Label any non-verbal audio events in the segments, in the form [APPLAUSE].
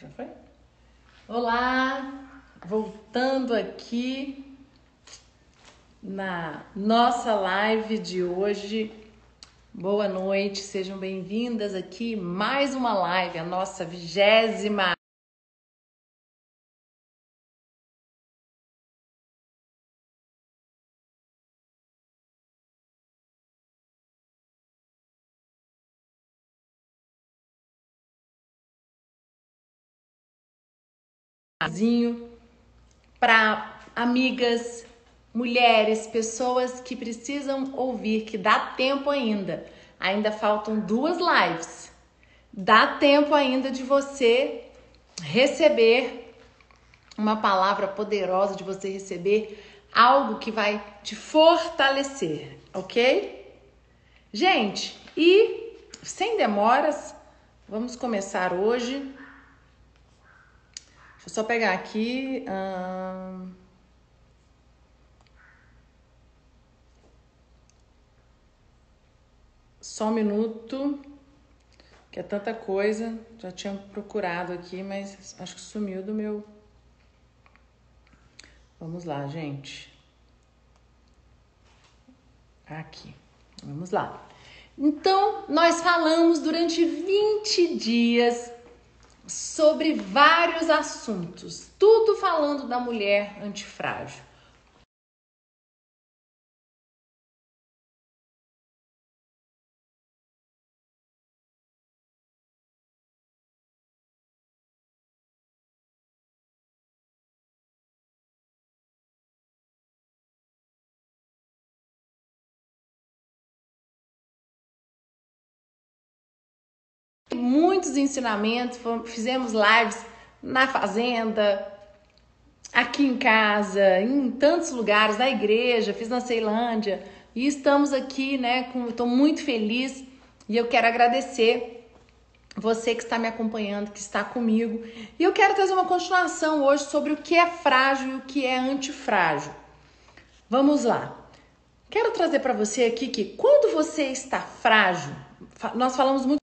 Já foi? Olá, voltando aqui na nossa live de hoje. Boa noite, sejam bem-vindas aqui mais uma live, a nossa vigésima para amigas, mulheres, pessoas que precisam ouvir, que dá tempo ainda. Ainda faltam duas lives. Dá tempo ainda de você receber uma palavra poderosa, de você receber algo que vai te fortalecer, ok? Gente, e sem demoras, vamos começar hoje Deixa eu só pegar aqui. Hum... Só um minuto, que é tanta coisa. Já tinha procurado aqui, mas acho que sumiu do meu. Vamos lá, gente. Aqui. Vamos lá. Então, nós falamos durante 20 dias sobre vários assuntos, tudo falando da mulher antifrágil. Muitos ensinamentos, fizemos lives na fazenda, aqui em casa, em tantos lugares, na igreja, fiz na Ceilândia. E estamos aqui, né? Estou muito feliz e eu quero agradecer você que está me acompanhando, que está comigo. E eu quero trazer uma continuação hoje sobre o que é frágil e o que é antifrágil. Vamos lá. Quero trazer para você aqui que quando você está frágil, nós falamos muito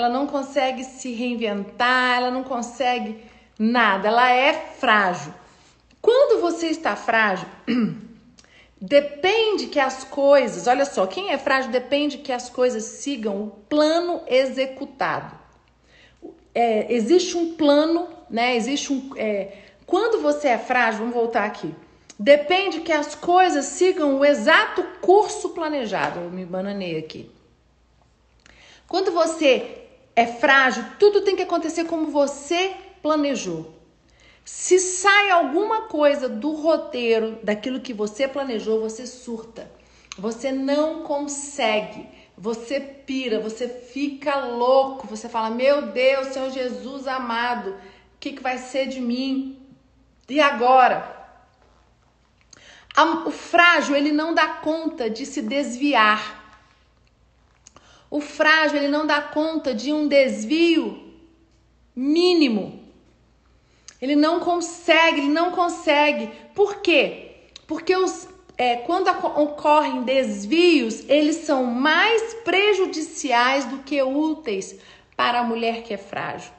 ela não consegue se reinventar, ela não consegue nada, ela é frágil. Quando você está frágil, [CLEARS THROAT] depende que as coisas, olha só, quem é frágil depende que as coisas sigam o plano executado. É, existe um plano, né? Existe um. É, quando você é frágil, vamos voltar aqui. Depende que as coisas sigam o exato curso planejado. Eu me bananei aqui. Quando você é frágil, tudo tem que acontecer como você planejou. Se sai alguma coisa do roteiro, daquilo que você planejou, você surta. Você não consegue. Você pira, você fica louco. Você fala: Meu Deus, Senhor Jesus amado, o que, que vai ser de mim? E agora? O frágil, ele não dá conta de se desviar o frágil ele não dá conta de um desvio mínimo. Ele não consegue, ele não consegue. Por quê? Porque os, é, quando ocorrem desvios, eles são mais prejudiciais do que úteis para a mulher que é frágil.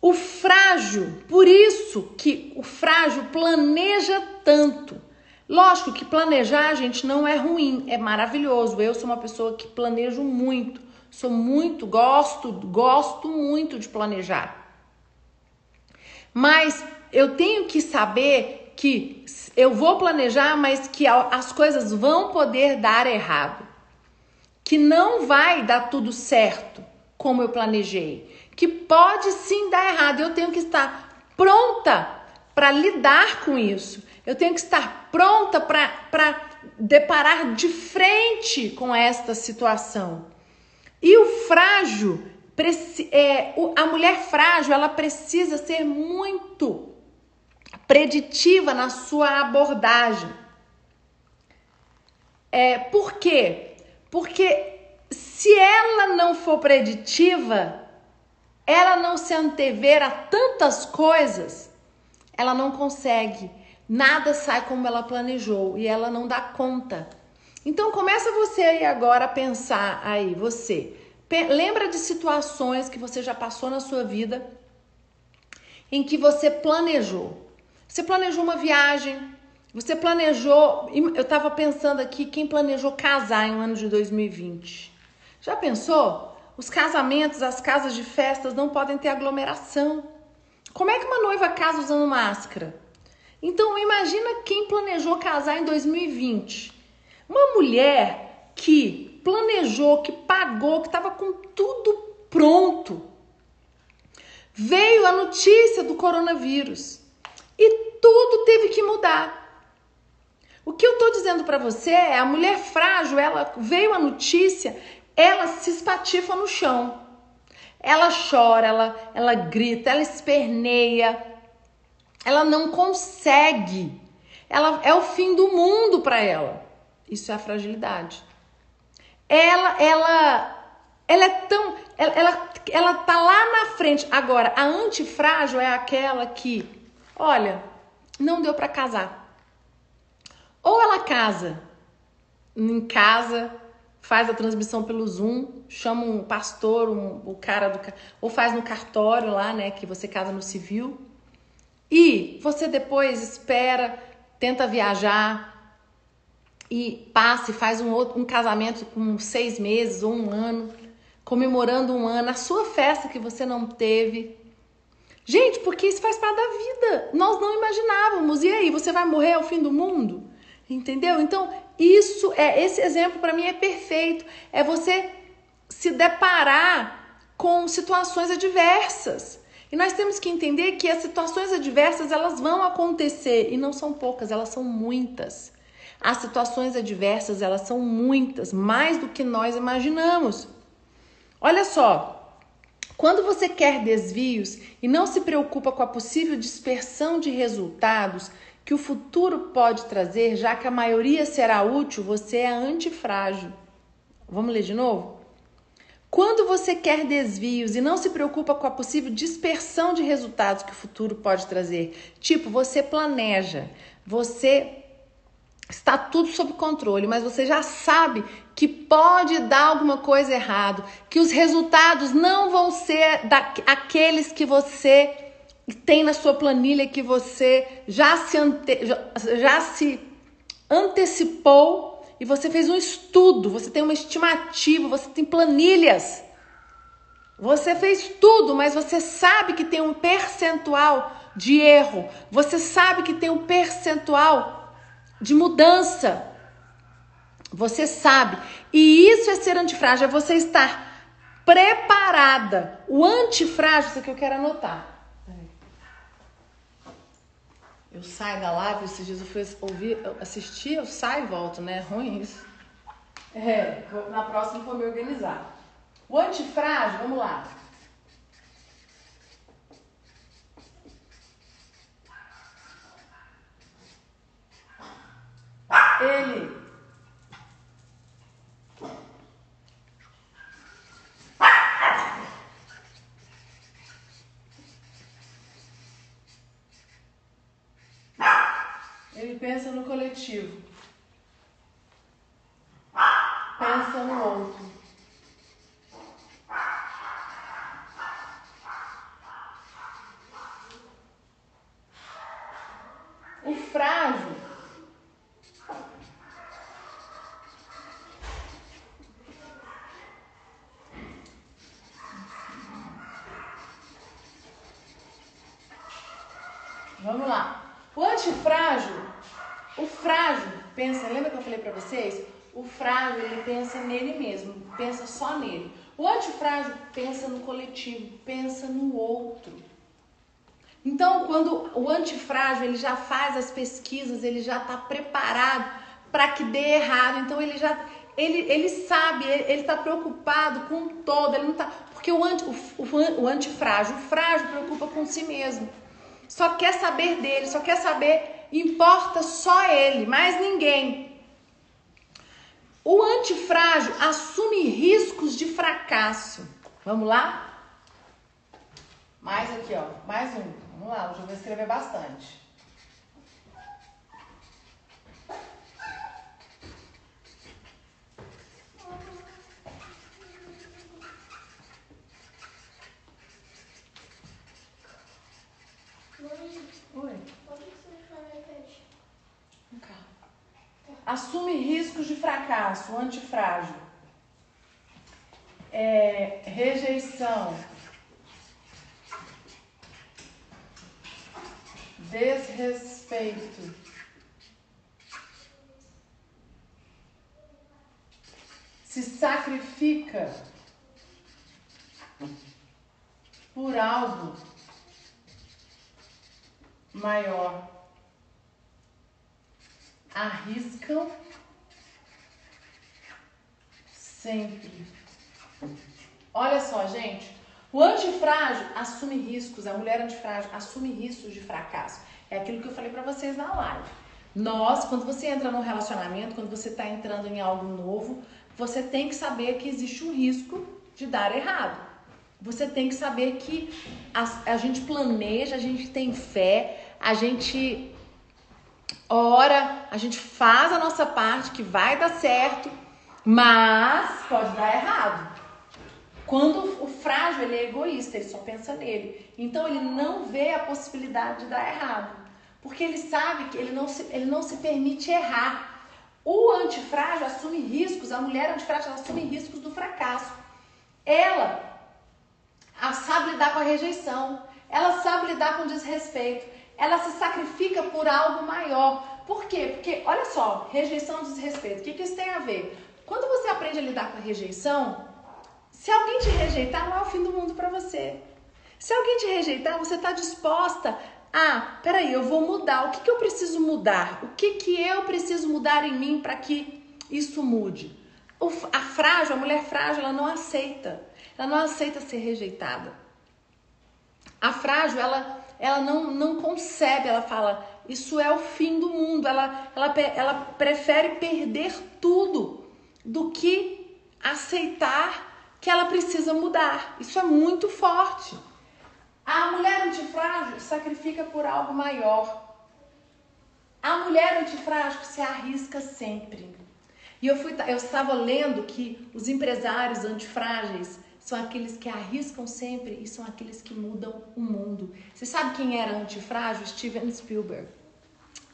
O frágil, por isso que o frágil planeja tanto Lógico que planejar, gente, não é ruim, é maravilhoso. Eu sou uma pessoa que planejo muito, sou muito, gosto, gosto muito de planejar. Mas eu tenho que saber que eu vou planejar, mas que as coisas vão poder dar errado. Que não vai dar tudo certo como eu planejei. Que pode sim dar errado. Eu tenho que estar pronta para lidar com isso. Eu tenho que estar pronta para deparar de frente com esta situação. E o frágil, é, a mulher frágil, ela precisa ser muito preditiva na sua abordagem. É, por quê? Porque se ela não for preditiva, ela não se antever a tantas coisas, ela não consegue. Nada sai como ela planejou e ela não dá conta. Então começa você aí agora a pensar aí, você. Lembra de situações que você já passou na sua vida em que você planejou. Você planejou uma viagem, você planejou, eu estava pensando aqui, quem planejou casar em um ano de 2020? Já pensou? Os casamentos, as casas de festas não podem ter aglomeração. Como é que uma noiva casa usando máscara? Então imagina quem planejou casar em 2020. Uma mulher que planejou, que pagou, que estava com tudo pronto. Veio a notícia do coronavírus e tudo teve que mudar. O que eu estou dizendo para você é a mulher frágil, ela veio a notícia, ela se espatifa no chão. Ela chora, ela, ela grita, ela esperneia. Ela não consegue. Ela é o fim do mundo para ela. Isso é a fragilidade. Ela, ela, ela é tão, ela, ela, ela tá lá na frente. Agora, a antifrágil é aquela que, olha, não deu para casar. Ou ela casa em casa, faz a transmissão pelo Zoom, chama um pastor, um, o cara do ou faz no cartório lá, né, que você casa no civil. E você depois espera, tenta viajar e passa e faz um outro um casamento com seis meses ou um ano, comemorando um ano, a sua festa que você não teve. Gente, porque isso faz parte da vida. Nós não imaginávamos. E aí, você vai morrer ao fim do mundo? Entendeu? Então, isso é esse exemplo para mim é perfeito. É você se deparar com situações adversas. E nós temos que entender que as situações adversas elas vão acontecer e não são poucas, elas são muitas. As situações adversas elas são muitas, mais do que nós imaginamos. Olha só, quando você quer desvios e não se preocupa com a possível dispersão de resultados, que o futuro pode trazer, já que a maioria será útil, você é antifrágil. Vamos ler de novo? Quando você quer desvios e não se preocupa com a possível dispersão de resultados que o futuro pode trazer, tipo, você planeja, você está tudo sob controle, mas você já sabe que pode dar alguma coisa errado, que os resultados não vão ser daqueles que você tem na sua planilha que você já se, ante, já, já se antecipou e você fez um estudo, você tem uma estimativa, você tem planilhas. Você fez tudo, mas você sabe que tem um percentual de erro. Você sabe que tem um percentual de mudança. Você sabe. E isso é ser antifrágil, é você estar preparada. O antifrágil, isso aqui eu quero anotar. Eu saio da live, esses dias eu fui ouvir, assistir, eu saio e volto, né? É ruim isso. É, na próxima vou me organizar. O antifrágil, vamos lá. Ele Ele pensa no coletivo. Pensa no outro. O frágil Vamos lá. O antifrágil o frágil pensa, lembra que eu falei para vocês? O frágil ele pensa nele mesmo, pensa só nele. O antifrágil pensa no coletivo, pensa no outro. Então, quando o antifrágil ele já faz as pesquisas, ele já está preparado para que dê errado. Então, ele já ele, ele sabe, ele está preocupado com todo, ele não tá porque o, anti, o, o, o antifrágil, o frágil preocupa com si mesmo. só quer saber dele, só quer saber, importa só ele, mais ninguém. O antifrágil assume riscos de fracasso. Vamos lá? Mais aqui, ó. Mais um. Vamos lá, hoje eu vou escrever bastante. Assume riscos de fracasso, antifrágil. É, rejeição. Desrespeito. Se sacrifica por algo maior. Arriscam sempre. Olha só, gente. O antifrágil assume riscos, a mulher antifrágil assume riscos de fracasso. É aquilo que eu falei para vocês na live. Nós, quando você entra num relacionamento, quando você está entrando em algo novo, você tem que saber que existe um risco de dar errado. Você tem que saber que a, a gente planeja, a gente tem fé, a gente ora, a gente faz a nossa parte que vai dar certo, mas pode dar errado. Quando o frágil ele é egoísta, ele só pensa nele. Então ele não vê a possibilidade de dar errado. Porque ele sabe que ele não se, ele não se permite errar. O antifrágil assume riscos, a mulher antifrágil assume riscos do fracasso. Ela sabe lidar com a rejeição, ela sabe lidar com o desrespeito, ela se sacrifica por algo maior. Por quê? Porque, olha só, rejeição e desrespeito, o que, que isso tem a ver? Quando você aprende a lidar com a rejeição, se alguém te rejeitar, não é o fim do mundo para você. Se alguém te rejeitar, você está disposta a, peraí, eu vou mudar. O que, que eu preciso mudar? O que, que eu preciso mudar em mim para que isso mude? O, a frágil, a mulher frágil, ela não aceita. Ela não aceita ser rejeitada. A frágil, ela, ela não, não concebe, ela fala, isso é o fim do mundo. Ela, ela, ela prefere perder tudo do que aceitar que ela precisa mudar. Isso é muito forte. A mulher antifrágil sacrifica por algo maior. A mulher antifrágil se arrisca sempre. E eu, fui, eu estava lendo que os empresários antifrágeis são aqueles que arriscam sempre e são aqueles que mudam o mundo. Você sabe quem era antifrágil? Steven Spielberg.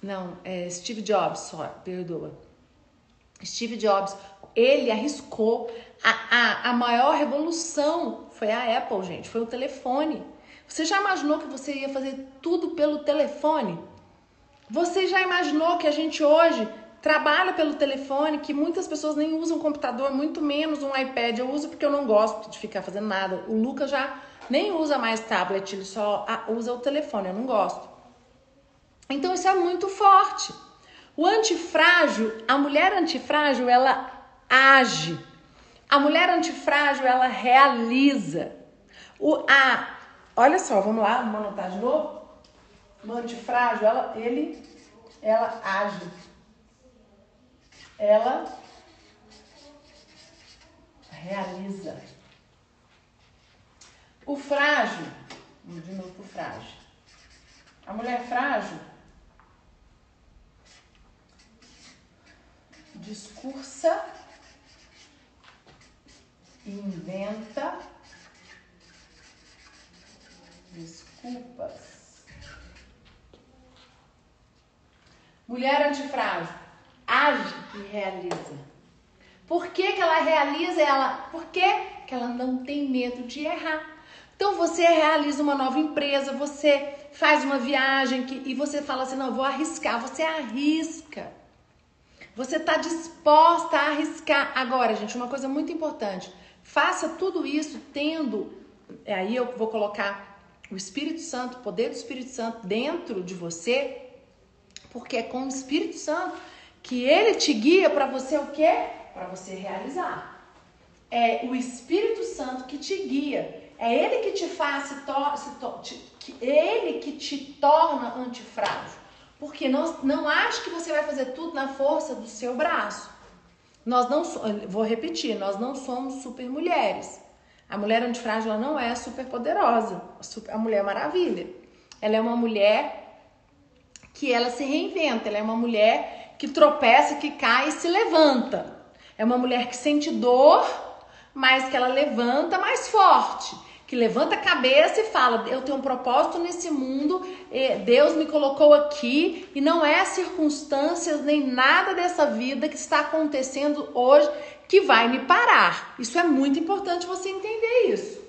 Não, é Steve Jobs, só, perdoa. Steve Jobs, ele arriscou. A, a, a maior revolução foi a Apple, gente, foi o telefone. Você já imaginou que você ia fazer tudo pelo telefone? Você já imaginou que a gente hoje trabalha pelo telefone, que muitas pessoas nem usam computador, muito menos um iPad. Eu uso porque eu não gosto de ficar fazendo nada. O Lucas já nem usa mais tablet, ele só usa o telefone, eu não gosto. Então isso é muito forte. O antifrágil, a mulher antifrágil, ela age. A mulher antifrágil, ela realiza. O, a, olha só, vamos lá, vamos anotar de novo. O antifrágil, ela, ele, ela age ela realiza. O frágil, de novo pro frágil. A mulher frágil discursa, inventa desculpas. Mulher antifrágil age e realiza. Por que, que ela realiza ela? Por que, ela não tem medo de errar? Então você realiza uma nova empresa, você faz uma viagem que, e você fala assim: não, vou arriscar. Você arrisca. Você está disposta a arriscar. Agora, gente, uma coisa muito importante: faça tudo isso tendo. Aí eu vou colocar o Espírito Santo, o poder do Espírito Santo dentro de você, porque é com o Espírito Santo que ele te guia para você o quê? Para você realizar. É o Espírito Santo que te guia. é ele que te faz, se to, se to, te, que, ele que te torna antifrágil. Porque não, não acho que você vai fazer tudo na força do seu braço. Nós não, vou repetir, nós não somos super mulheres. A mulher antifrágil ela não é super poderosa, a mulher maravilha. Ela é uma mulher que ela se reinventa, ela é uma mulher que tropeça, que cai e se levanta. É uma mulher que sente dor, mas que ela levanta mais forte que levanta a cabeça e fala: Eu tenho um propósito nesse mundo, Deus me colocou aqui e não é circunstâncias nem nada dessa vida que está acontecendo hoje que vai me parar. Isso é muito importante você entender isso.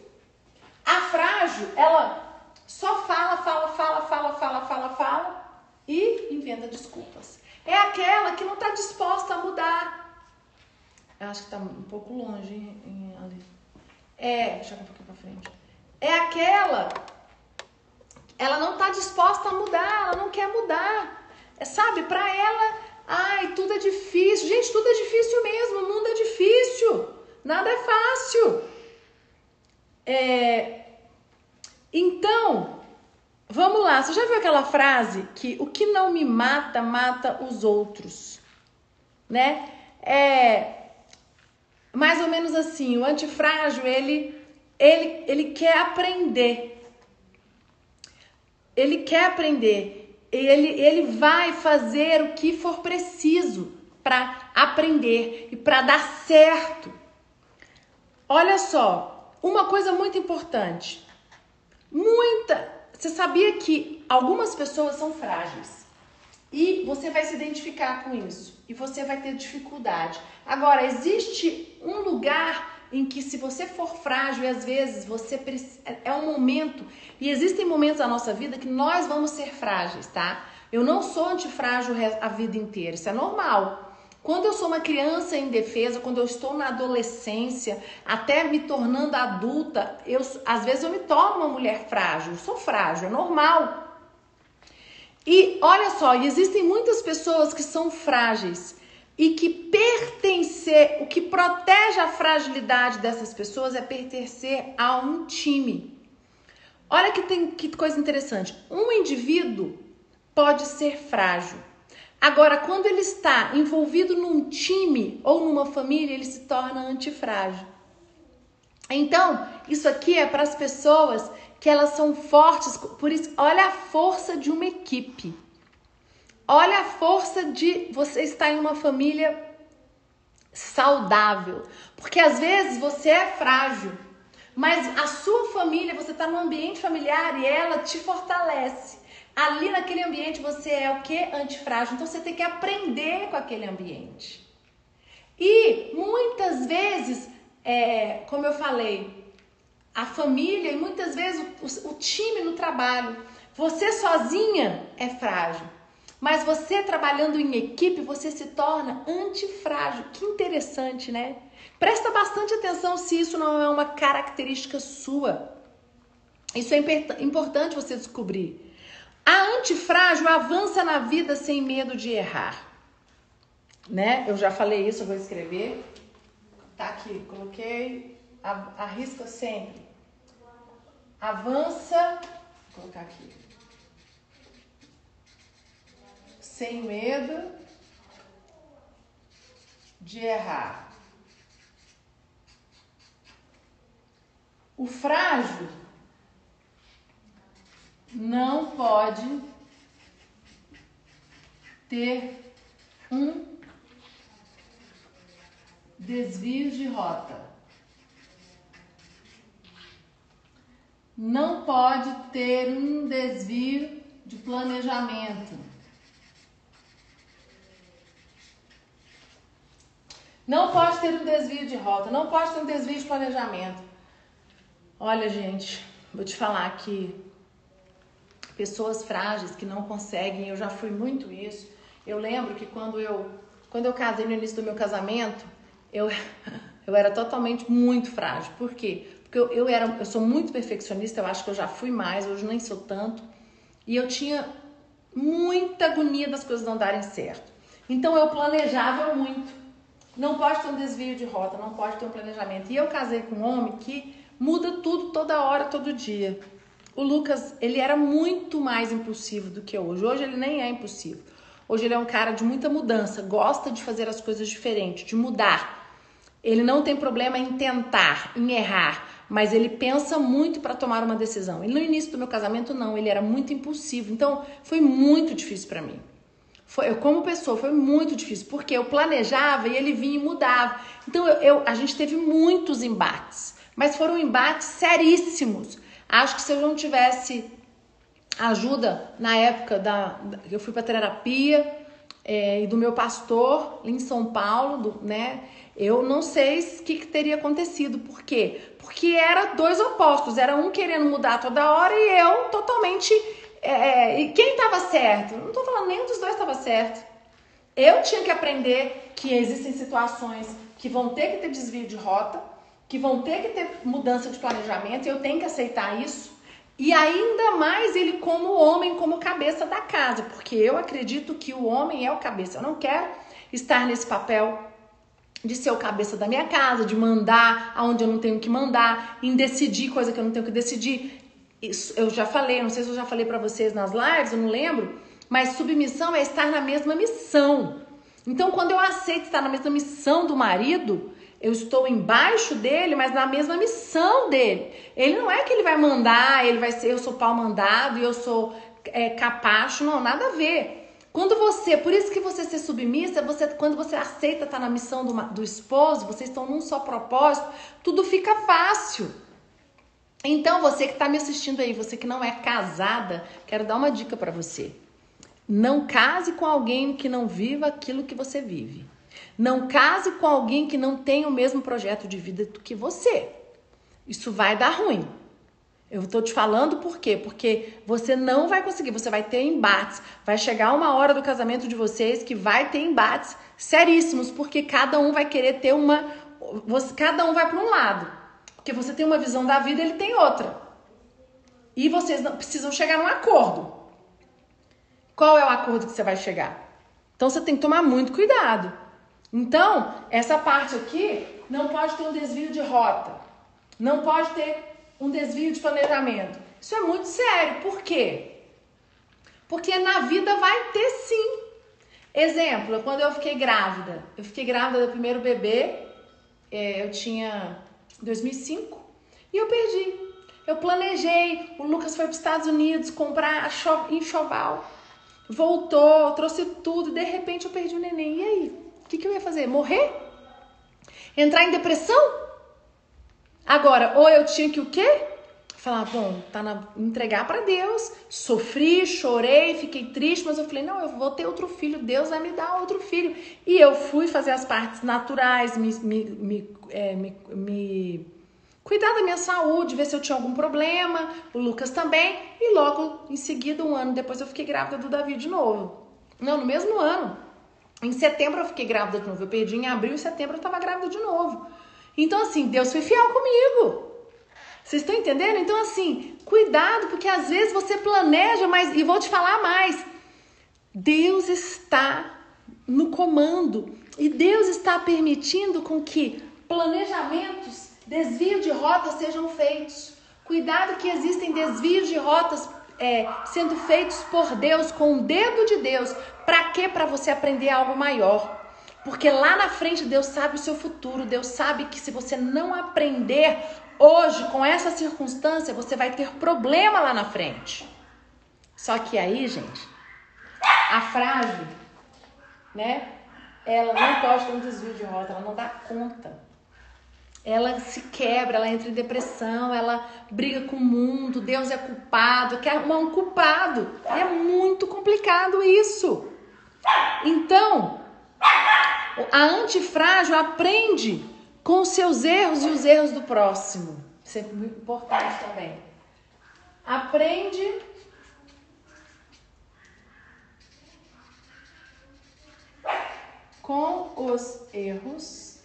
A frágil, ela só fala, fala, fala, fala, fala, fala, fala e inventa desculpas. É aquela que não está disposta a mudar. Eu acho que está um pouco longe hein, ali. É, deixa eu um pouquinho pra frente. É aquela. Ela não tá disposta a mudar, ela não quer mudar. É, sabe, para ela, ai, tudo é difícil. Gente, tudo é difícil mesmo, o mundo é difícil. Nada é fácil. É, então, vamos lá. Você já viu aquela frase que o que não me mata, mata os outros? Né? É, mais ou menos assim, o antifrágil, ele, ele, ele quer aprender. Ele quer aprender. Ele, ele vai fazer o que for preciso para aprender e para dar certo. Olha só, uma coisa muito importante. Muita. Você sabia que algumas pessoas são frágeis? E você vai se identificar com isso. E você vai ter dificuldade. Agora, existe um lugar em que se você for frágil e às vezes você é um momento e existem momentos da nossa vida que nós vamos ser frágeis, tá? Eu não sou antifrágil a vida inteira, isso é normal. Quando eu sou uma criança indefesa, quando eu estou na adolescência, até me tornando adulta, eu às vezes eu me torno uma mulher frágil, eu sou frágil, é normal. E olha só, existem muitas pessoas que são frágeis e que pertencer, o que protege a fragilidade dessas pessoas é pertencer a um time. Olha que tem que coisa interessante. Um indivíduo pode ser frágil. Agora, quando ele está envolvido num time ou numa família, ele se torna antifrágil. Então, isso aqui é para as pessoas que elas são fortes, por isso, olha a força de uma equipe. Olha a força de você estar em uma família saudável. Porque às vezes você é frágil, mas a sua família, você está num ambiente familiar e ela te fortalece. Ali naquele ambiente você é o que? Antifrágil. Então você tem que aprender com aquele ambiente. E muitas vezes, é, como eu falei, a família e muitas vezes o, o, o time no trabalho. Você sozinha é frágil, mas você trabalhando em equipe, você se torna antifrágil. Que interessante, né? Presta bastante atenção se isso não é uma característica sua. Isso é importante você descobrir. A antifrágil avança na vida sem medo de errar. Né? Eu já falei isso, eu vou escrever. Tá aqui, coloquei. Arrisca sempre avança, vou colocar aqui, sem medo de errar. O frágil não pode ter um desvio de rota. não pode ter um desvio de planejamento. Não pode ter um desvio de rota, não pode ter um desvio de planejamento. Olha, gente, vou te falar que pessoas frágeis que não conseguem, eu já fui muito isso. Eu lembro que quando eu quando eu casei no início do meu casamento, eu [LAUGHS] eu era totalmente muito frágil. Por quê? Porque eu, eu, era, eu sou muito perfeccionista, eu acho que eu já fui mais, hoje nem sou tanto. E eu tinha muita agonia das coisas não darem certo. Então eu planejava muito. Não pode ter um desvio de rota, não pode ter um planejamento. E eu casei com um homem que muda tudo toda hora, todo dia. O Lucas, ele era muito mais impulsivo do que hoje. Hoje ele nem é impulsivo. Hoje ele é um cara de muita mudança, gosta de fazer as coisas diferentes, de mudar. Ele não tem problema em tentar, em errar, mas ele pensa muito para tomar uma decisão. E no início do meu casamento não, ele era muito impulsivo. Então foi muito difícil para mim. Foi, eu, como pessoa, foi muito difícil, porque eu planejava e ele vinha e mudava. Então eu, eu, a gente teve muitos embates, mas foram embates seríssimos. Acho que se eu não tivesse ajuda na época da. Eu fui para terapia é, e do meu pastor em São Paulo, do, né? Eu não sei o que, que, teria acontecido. Por quê? Porque era dois opostos. Era um querendo mudar toda hora e eu totalmente. É, e quem estava certo? Não estou falando nenhum dos dois estava certo. Eu tinha que aprender que existem situações que vão ter que ter desvio de rota que vão ter que ter mudança de planejamento, e eu tenho que aceitar isso. E ainda mais ele como homem, como cabeça da casa, porque eu acredito que o homem é o cabeça. Eu não quero estar nesse papel de ser o cabeça da minha casa, de mandar aonde eu não tenho que mandar, em decidir coisa que eu não tenho que decidir. Isso eu já falei, não sei se eu já falei para vocês nas lives, eu não lembro, mas submissão é estar na mesma missão. Então, quando eu aceito estar na mesma missão do marido, eu estou embaixo dele, mas na mesma missão dele. Ele não é que ele vai mandar, ele vai ser, eu sou pau mandado eu sou é, capacho, não, nada a ver. Quando você, por isso que você ser submissa, você, quando você aceita estar na missão do, do esposo, vocês estão num só propósito, tudo fica fácil. Então, você que está me assistindo aí, você que não é casada, quero dar uma dica para você. Não case com alguém que não viva aquilo que você vive. Não case com alguém que não tem o mesmo projeto de vida que você. Isso vai dar ruim. Eu estou te falando por quê? Porque você não vai conseguir, você vai ter embates. Vai chegar uma hora do casamento de vocês que vai ter embates seríssimos, porque cada um vai querer ter uma. Você, cada um vai para um lado. Porque você tem uma visão da vida, ele tem outra. E vocês não, precisam chegar num acordo. Qual é o acordo que você vai chegar? Então você tem que tomar muito cuidado. Então, essa parte aqui não pode ter um desvio de rota, não pode ter um desvio de planejamento. Isso é muito sério. Por quê? Porque na vida vai ter sim. Exemplo, quando eu fiquei grávida, eu fiquei grávida do primeiro bebê, é, eu tinha 2005 e eu perdi. Eu planejei, o Lucas foi para os Estados Unidos comprar enxoval, voltou, trouxe tudo, de repente eu perdi o neném. E aí? O que, que eu ia fazer? Morrer? Entrar em depressão? Agora, ou eu tinha que o quê? Falar, bom, tá na, entregar para Deus. Sofri, chorei, fiquei triste, mas eu falei, não, eu vou ter outro filho, Deus vai me dar outro filho. E eu fui fazer as partes naturais, me, me, me, é, me, me cuidar da minha saúde, ver se eu tinha algum problema, o Lucas também, e logo em seguida, um ano depois, eu fiquei grávida do Davi de novo. Não, no mesmo ano. Em setembro eu fiquei grávida de novo. Eu perdi em abril e setembro eu estava grávida de novo. Então, assim, Deus foi fiel comigo. Vocês estão entendendo? Então, assim, cuidado, porque às vezes você planeja, mas. E vou te falar mais. Deus está no comando. E Deus está permitindo com que planejamentos, desvio de rotas sejam feitos. Cuidado que existem desvios de rotas é, sendo feitos por Deus, com o dedo de Deus. Para quê? Para você aprender algo maior. Porque lá na frente Deus sabe o seu futuro. Deus sabe que se você não aprender hoje com essa circunstância, você vai ter problema lá na frente. Só que aí, gente, a frágil, né? Ela não ter um desvio de rota, ela não dá conta ela se quebra, ela entra em depressão, ela briga com o mundo, Deus é culpado, quer um culpado. É muito complicado isso. Então, a antifrágil aprende com os seus erros e os erros do próximo. Isso é muito importante também. Aprende com os erros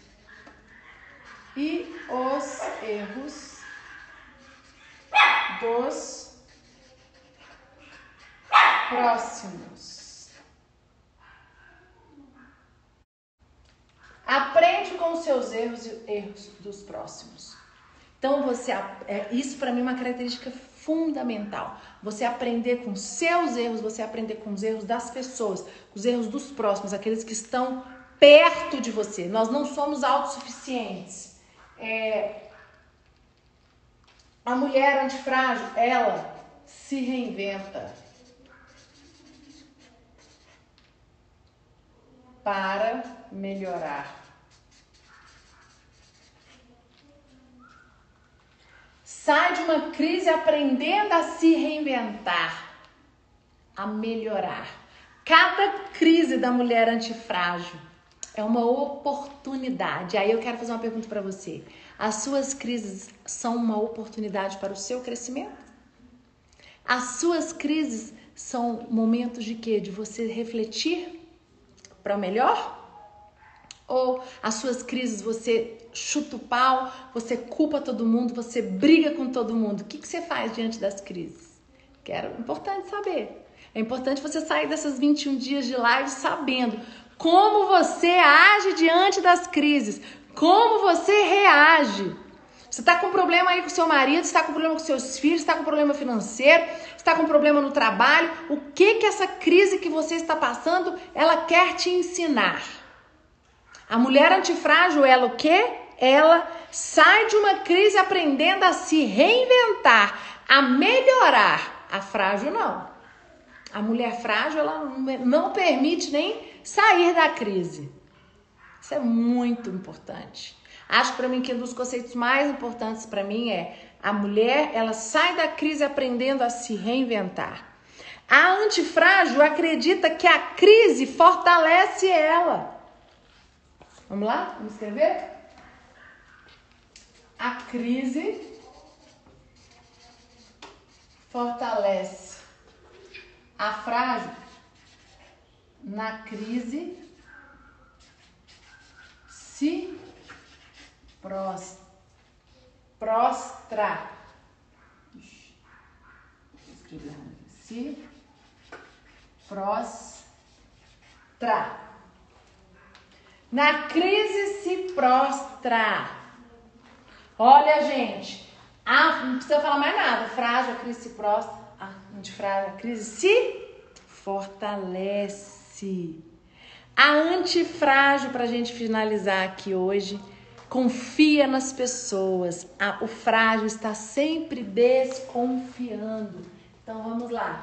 e os erros dos próximos. Aprende com os seus erros e erros dos próximos. Então você é, isso para mim é uma característica fundamental. Você aprender com seus erros, você aprender com os erros das pessoas, os erros dos próximos, aqueles que estão perto de você. Nós não somos autossuficientes. É, a mulher antifrágil, ela se reinventa para melhorar. Sai de uma crise aprendendo a se reinventar, a melhorar. Cada crise da mulher antifrágil é uma oportunidade. Aí eu quero fazer uma pergunta para você. As suas crises são uma oportunidade para o seu crescimento? As suas crises são momentos de quê? De você refletir para o melhor? Ou as suas crises você chuta o pau, você culpa todo mundo, você briga com todo mundo? O que, que você faz diante das crises? Quero, importante saber. É importante você sair dessas 21 dias de live sabendo como você age diante das crises, como você reage. Você está com problema aí com seu marido, está com problema com seus filhos, está com problema financeiro, está com problema no trabalho. O que que essa crise que você está passando, ela quer te ensinar? A mulher antifrágil, ela o quê? Ela sai de uma crise aprendendo a se reinventar, a melhorar. A frágil não. A mulher frágil, ela não permite nem sair da crise. Isso é muito importante. Acho para mim que um dos conceitos mais importantes para mim é a mulher, ela sai da crise aprendendo a se reinventar. A antifrágil acredita que a crise fortalece ela. Vamos lá? Vamos escrever? A crise fortalece a frágil. Na crise se pros, prostra. Se prostra. Na crise se prostra. Olha, gente, não precisa falar mais nada. Frágil, a crise se prostra. A antifrágil, a crise se fortalece. A antifrágil, para a gente finalizar aqui hoje, confia nas pessoas. o frágil está sempre desconfiando. Então vamos lá.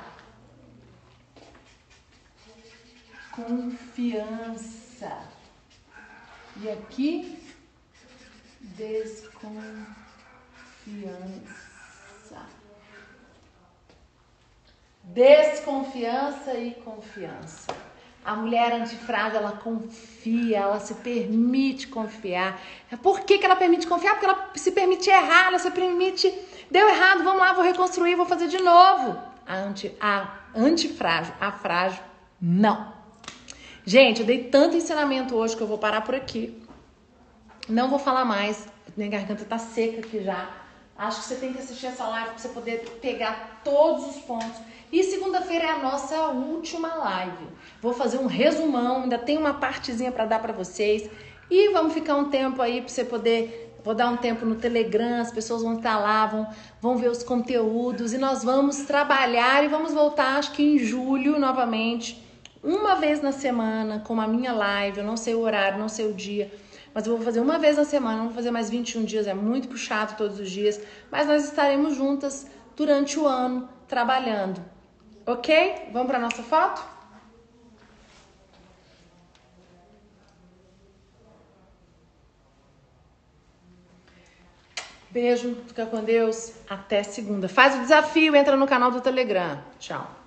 Confiança. E aqui, desconfiança. Desconfiança e confiança. A mulher antifrágil, ela confia, ela se permite confiar. Por que, que ela permite confiar? Porque ela se permite errar, ela se permite. Deu errado, vamos lá, vou reconstruir, vou fazer de novo. A, anti, a antifrágil, a frágil, não. Gente, eu dei tanto ensinamento hoje que eu vou parar por aqui. Não vou falar mais, minha garganta tá seca aqui já. Acho que você tem que assistir essa live para você poder pegar todos os pontos. E segunda-feira é a nossa última live. Vou fazer um resumão, ainda tem uma partezinha para dar para vocês. E vamos ficar um tempo aí para você poder. Vou dar um tempo no Telegram, as pessoas vão estar lá, vão, vão ver os conteúdos e nós vamos trabalhar e vamos voltar, acho que em julho novamente, uma vez na semana, com a minha live. Eu não sei o horário, não sei o dia, mas eu vou fazer uma vez na semana, não vou fazer mais 21 dias, é muito puxado todos os dias, mas nós estaremos juntas durante o ano trabalhando. Ok? Vamos para nossa foto? Beijo, fica com Deus. Até segunda. Faz o desafio, entra no canal do Telegram. Tchau.